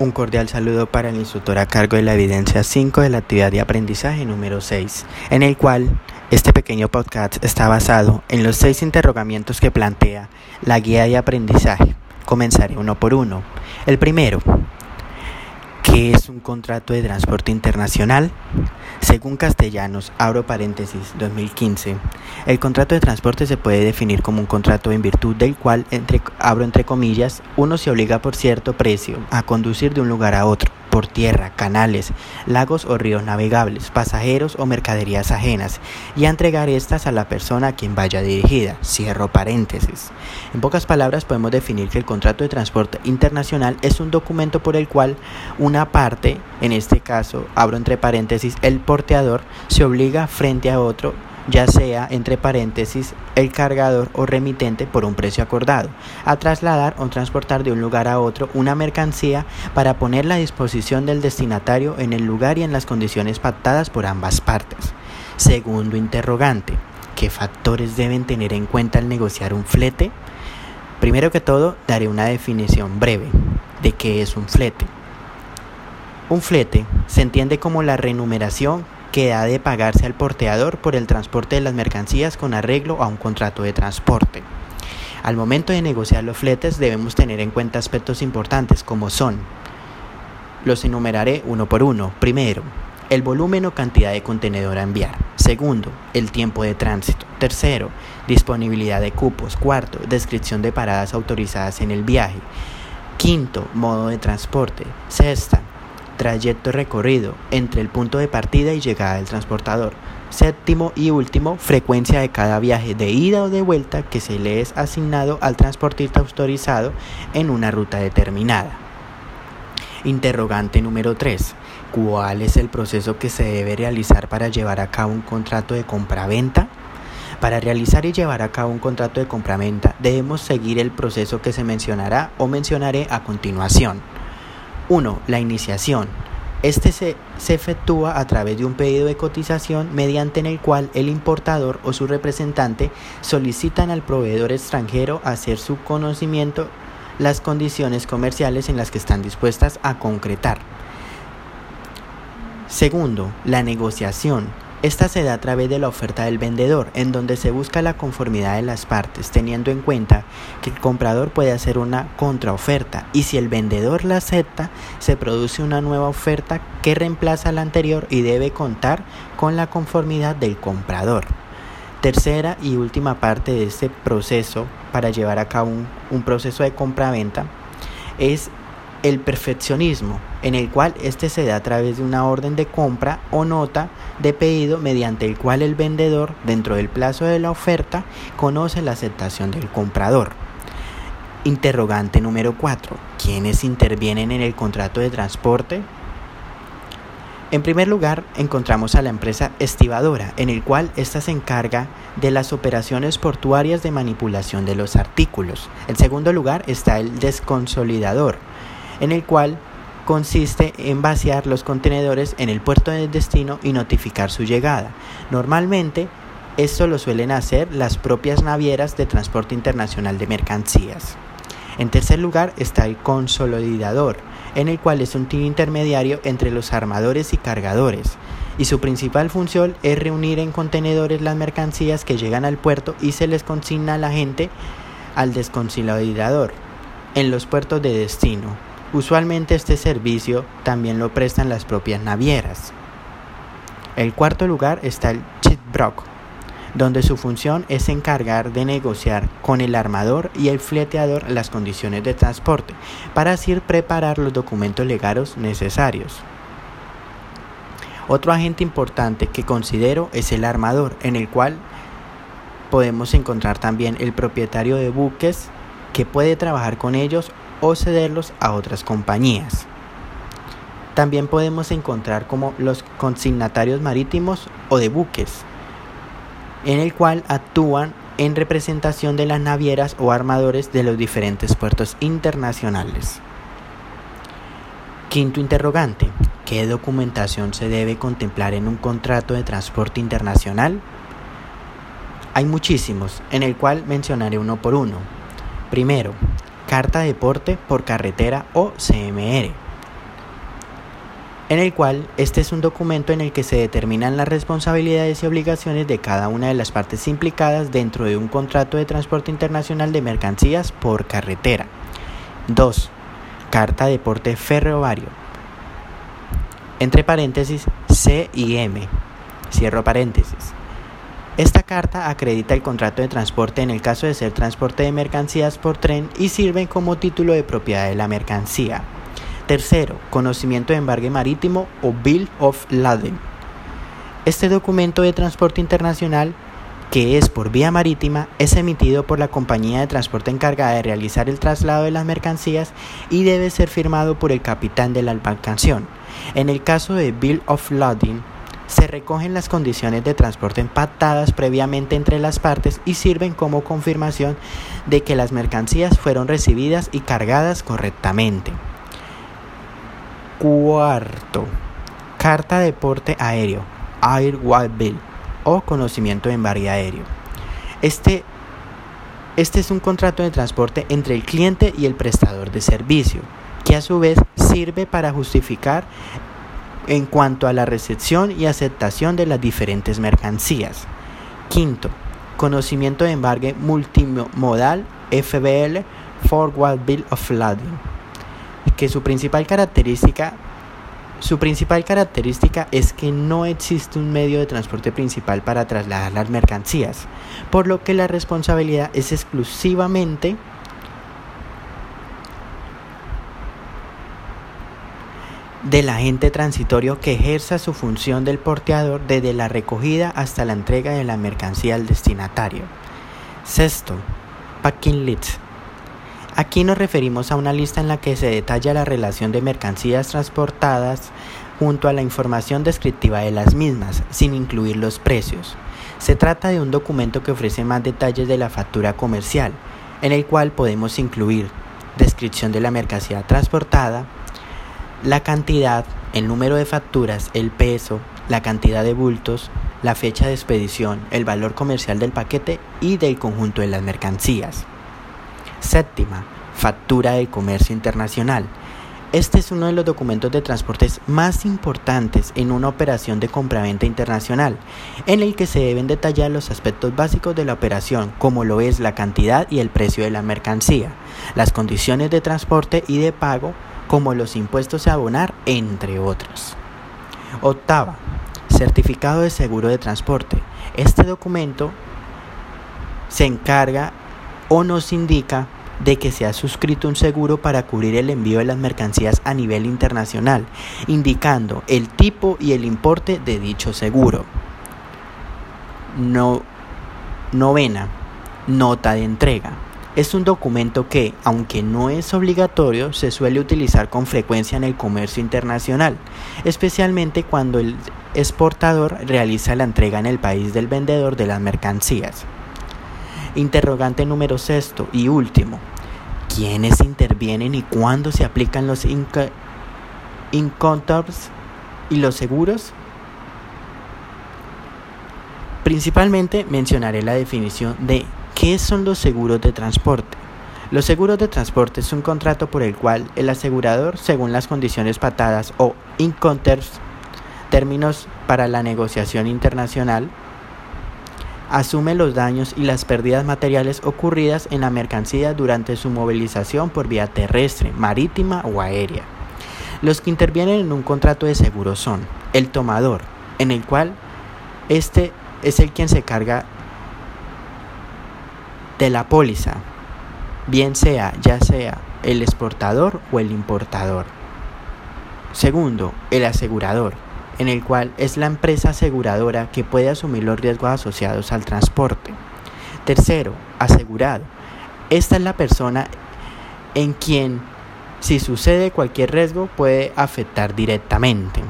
Un cordial saludo para el instructor a cargo de la evidencia 5 de la actividad de aprendizaje número 6, en el cual este pequeño podcast está basado en los seis interrogamientos que plantea la guía de aprendizaje. Comenzaré uno por uno. El primero, ¿qué es un contrato de transporte internacional? Según Castellanos, abro paréntesis 2015, el contrato de transporte se puede definir como un contrato en virtud del cual, entre, abro entre comillas, uno se obliga por cierto precio a conducir de un lugar a otro por tierra, canales, lagos o ríos navegables, pasajeros o mercaderías ajenas, y a entregar estas a la persona a quien vaya dirigida. Cierro paréntesis. En pocas palabras podemos definir que el contrato de transporte internacional es un documento por el cual una parte, en este caso, abro entre paréntesis, el porteador, se obliga frente a otro ya sea, entre paréntesis, el cargador o remitente por un precio acordado, a trasladar o transportar de un lugar a otro una mercancía para ponerla a disposición del destinatario en el lugar y en las condiciones pactadas por ambas partes. Segundo interrogante, ¿qué factores deben tener en cuenta al negociar un flete? Primero que todo, daré una definición breve de qué es un flete. Un flete se entiende como la renumeración que ha de pagarse al porteador por el transporte de las mercancías con arreglo a un contrato de transporte. Al momento de negociar los fletes debemos tener en cuenta aspectos importantes como son, los enumeraré uno por uno. Primero, el volumen o cantidad de contenedor a enviar. Segundo, el tiempo de tránsito. Tercero, disponibilidad de cupos. Cuarto, descripción de paradas autorizadas en el viaje. Quinto, modo de transporte. Sexta, trayecto recorrido entre el punto de partida y llegada del transportador. Séptimo y último, frecuencia de cada viaje de ida o de vuelta que se le es asignado al transportista autorizado en una ruta determinada. Interrogante número 3. ¿Cuál es el proceso que se debe realizar para llevar a cabo un contrato de compraventa? Para realizar y llevar a cabo un contrato de compraventa debemos seguir el proceso que se mencionará o mencionaré a continuación. 1. La iniciación. Este se, se, efectúa a través de un pedido de cotización mediante en el cual el importador o su representante solicitan al proveedor extranjero hacer su conocimiento las condiciones comerciales en las que están dispuestas a concretar. Segundo, la negociación esta se da a través de la oferta del vendedor, en donde se busca la conformidad de las partes, teniendo en cuenta que el comprador puede hacer una contraoferta y si el vendedor la acepta, se produce una nueva oferta que reemplaza la anterior y debe contar con la conformidad del comprador. Tercera y última parte de este proceso para llevar a cabo un, proceso de compra-venta es el perfeccionismo, en el cual este se da a través de una orden de compra o nota de pedido mediante el cual el vendedor, dentro del plazo de la oferta, conoce la aceptación del comprador. Interrogante número 4. ¿Quiénes intervienen en el contrato de transporte? En primer lugar, encontramos a la empresa estibadora, en el cual ésta se encarga de las operaciones portuarias de manipulación de los artículos. En segundo lugar está el desconsolidador, en el cual consiste en vaciar los contenedores en el puerto de destino y notificar su llegada. Normalmente, esto lo suelen hacer las propias navieras de transporte internacional de mercancías. En tercer lugar está el consolidador, en el cual es un intermediario entre los armadores y cargadores, y su principal función es reunir en contenedores las mercancías que llegan al puerto y se les consigna a la gente al desconsolidador en los puertos de destino. Usualmente este servicio también lo prestan las propias navieras. El cuarto lugar está el chitbrock, donde su función es encargar de negociar con el armador y el fleteador las condiciones de transporte, para así preparar los documentos legales necesarios. Otro agente importante que considero es el armador, en el cual podemos encontrar también el propietario de buques que puede trabajar con ellos o cederlos a otras compañías. También podemos encontrar como los consignatarios marítimos o de buques, en el cual actúan en representación de las navieras o armadores de los diferentes puertos internacionales. Quinto interrogante. ¿Qué documentación se debe contemplar en un contrato de transporte internacional? Hay muchísimos, en el cual mencionaré uno por uno. Primero, carta de porte por carretera o CMR. en el cual este es un documento en el que se determinan las responsabilidades y obligaciones de cada una de las partes implicadas dentro de un contrato de transporte internacional de mercancías por carretera. 2. Carta de porte ferroviario. Entre paréntesis C y M. Cierro paréntesis. Esta carta acredita el contrato de transporte en el caso de ser transporte de mercancías por tren y sirve como título de propiedad de la mercancía. Tercero, conocimiento de embargue marítimo o Bill of Lading. Este documento de transporte internacional, que es por vía marítima, es emitido por la compañía de transporte encargada de realizar el traslado de las mercancías y debe ser firmado por el capitán de la embarcación. En el caso de Bill of Lading, se recogen las condiciones de transporte empatadas previamente entre las partes y sirven como confirmación de que las mercancías fueron recibidas y cargadas correctamente. Cuarto, carta de porte aéreo, Airway Bill o conocimiento de embargue aéreo. Este, este es un contrato de transporte entre el cliente y el prestador de servicio, que a su vez sirve para justificar en cuanto a la recepción y aceptación de las diferentes mercancías. Quinto, conocimiento de embargue multimodal FBL Forward Bill of Lading que su principal característica su principal característica es que no existe un medio de transporte principal para trasladar las mercancías, por lo que la responsabilidad es exclusivamente del agente transitorio que ejerza su función del porteador desde la recogida hasta la entrega de la mercancía al destinatario. Sexto, packing list Aquí nos referimos a una lista en la que se detalla la relación de mercancías transportadas junto a la información descriptiva de las mismas, sin incluir los precios. Se trata de un documento que ofrece más detalles de la factura comercial, en el cual podemos incluir descripción de la mercancía transportada, la cantidad, el número de facturas, el peso, la cantidad de bultos, la fecha de expedición, el valor comercial del paquete y del conjunto de las mercancías. Séptima, factura de comercio internacional. Este es uno de los documentos de transportes más importantes en una operación de compraventa internacional, en el que se deben detallar los aspectos básicos de la operación, como lo es la cantidad y el precio de la mercancía, las condiciones de transporte y de pago, como los impuestos a abonar, entre otros. Octava, certificado de seguro de transporte. Este documento se encarga o nos indica de que se ha suscrito un seguro para cubrir el envío de las mercancías a nivel internacional, indicando el tipo y el importe de dicho seguro. No, novena, nota de entrega. Es un documento que, aunque no es obligatorio, se suele utilizar con frecuencia en el comercio internacional, especialmente cuando el exportador realiza la entrega en el país del vendedor de las mercancías. Interrogante número sexto y último. ¿Quiénes intervienen y cuándo se aplican los incontors y los seguros? Principalmente mencionaré la definición de qué son los seguros de transporte. Los seguros de transporte es un contrato por el cual el asegurador, según las condiciones patadas o inconters, términos para la negociación internacional, asume los daños y las pérdidas materiales ocurridas en la mercancía durante su movilización por vía terrestre, marítima o aérea. Los que intervienen en un contrato de seguro son el tomador, en el cual este es el quien se carga de la póliza, bien sea ya sea el exportador o el importador. Segundo, el asegurador, en el cual es la empresa aseguradora que puede asumir los riesgos asociados al transporte. Tercero, asegurado. Esta es la persona en quien, si sucede cualquier riesgo, puede afectar directamente.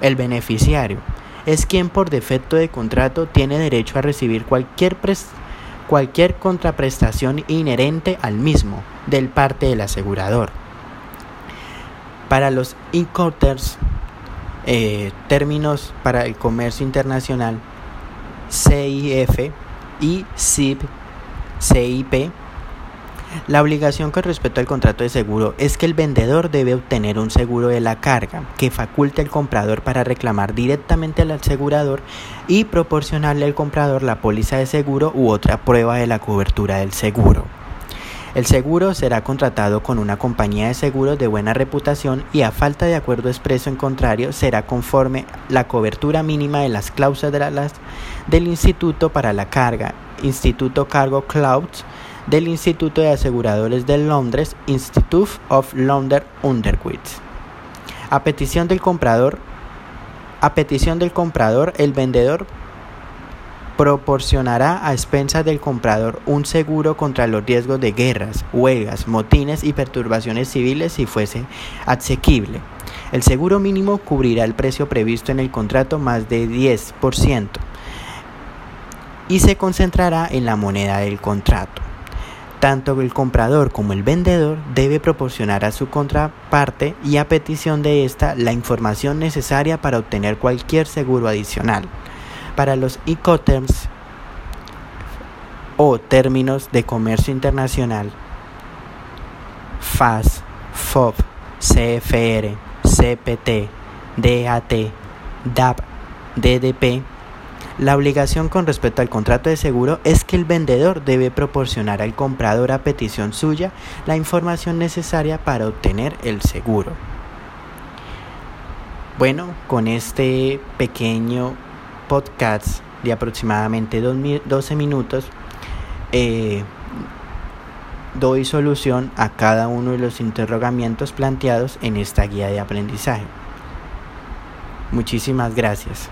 El beneficiario es quien por defecto de contrato tiene derecho a recibir cualquier, cualquier contraprestación inherente al mismo del parte del asegurador. Para los importers eh, términos para el comercio internacional CIF y CIP, CIP La obligación con respecto al contrato de seguro es que el vendedor debe obtener un seguro de la carga que faculte al comprador para reclamar directamente al asegurador y proporcionarle al comprador la póliza de seguro u otra prueba de la cobertura del seguro. El seguro será contratado con una compañía de seguros de buena reputación y a falta de acuerdo expreso en contrario será conforme la cobertura mínima de las cláusulas del Instituto para la Carga, Instituto Cargo Clouds, del Instituto de Aseguradores de Londres, Institute of London Underwriters. A petición del comprador, a petición del comprador, el vendedor proporcionará a expensas del comprador un seguro contra los riesgos de guerras, huelgas, motines y perturbaciones civiles si fuese asequible. El seguro mínimo cubrirá el precio previsto en el contrato más de 10% y se concentrará en la moneda del contrato. Tanto el comprador como el vendedor debe proporcionar a su contraparte y a petición de ésta la información necesaria para obtener cualquier seguro adicional. Para los Incoterms o términos de comercio internacional FAS, FOB, CFR, CPT, DAT, DAP, DDP, la obligación con respecto al contrato de seguro es que el vendedor debe proporcionar al comprador a petición suya la información necesaria para obtener el seguro. Bueno, con este pequeño podcast de aproximadamente 12 minutos, eh, doy solución a cada uno de los interrogamientos planteados en esta guía de aprendizaje. Muchísimas gracias.